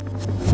you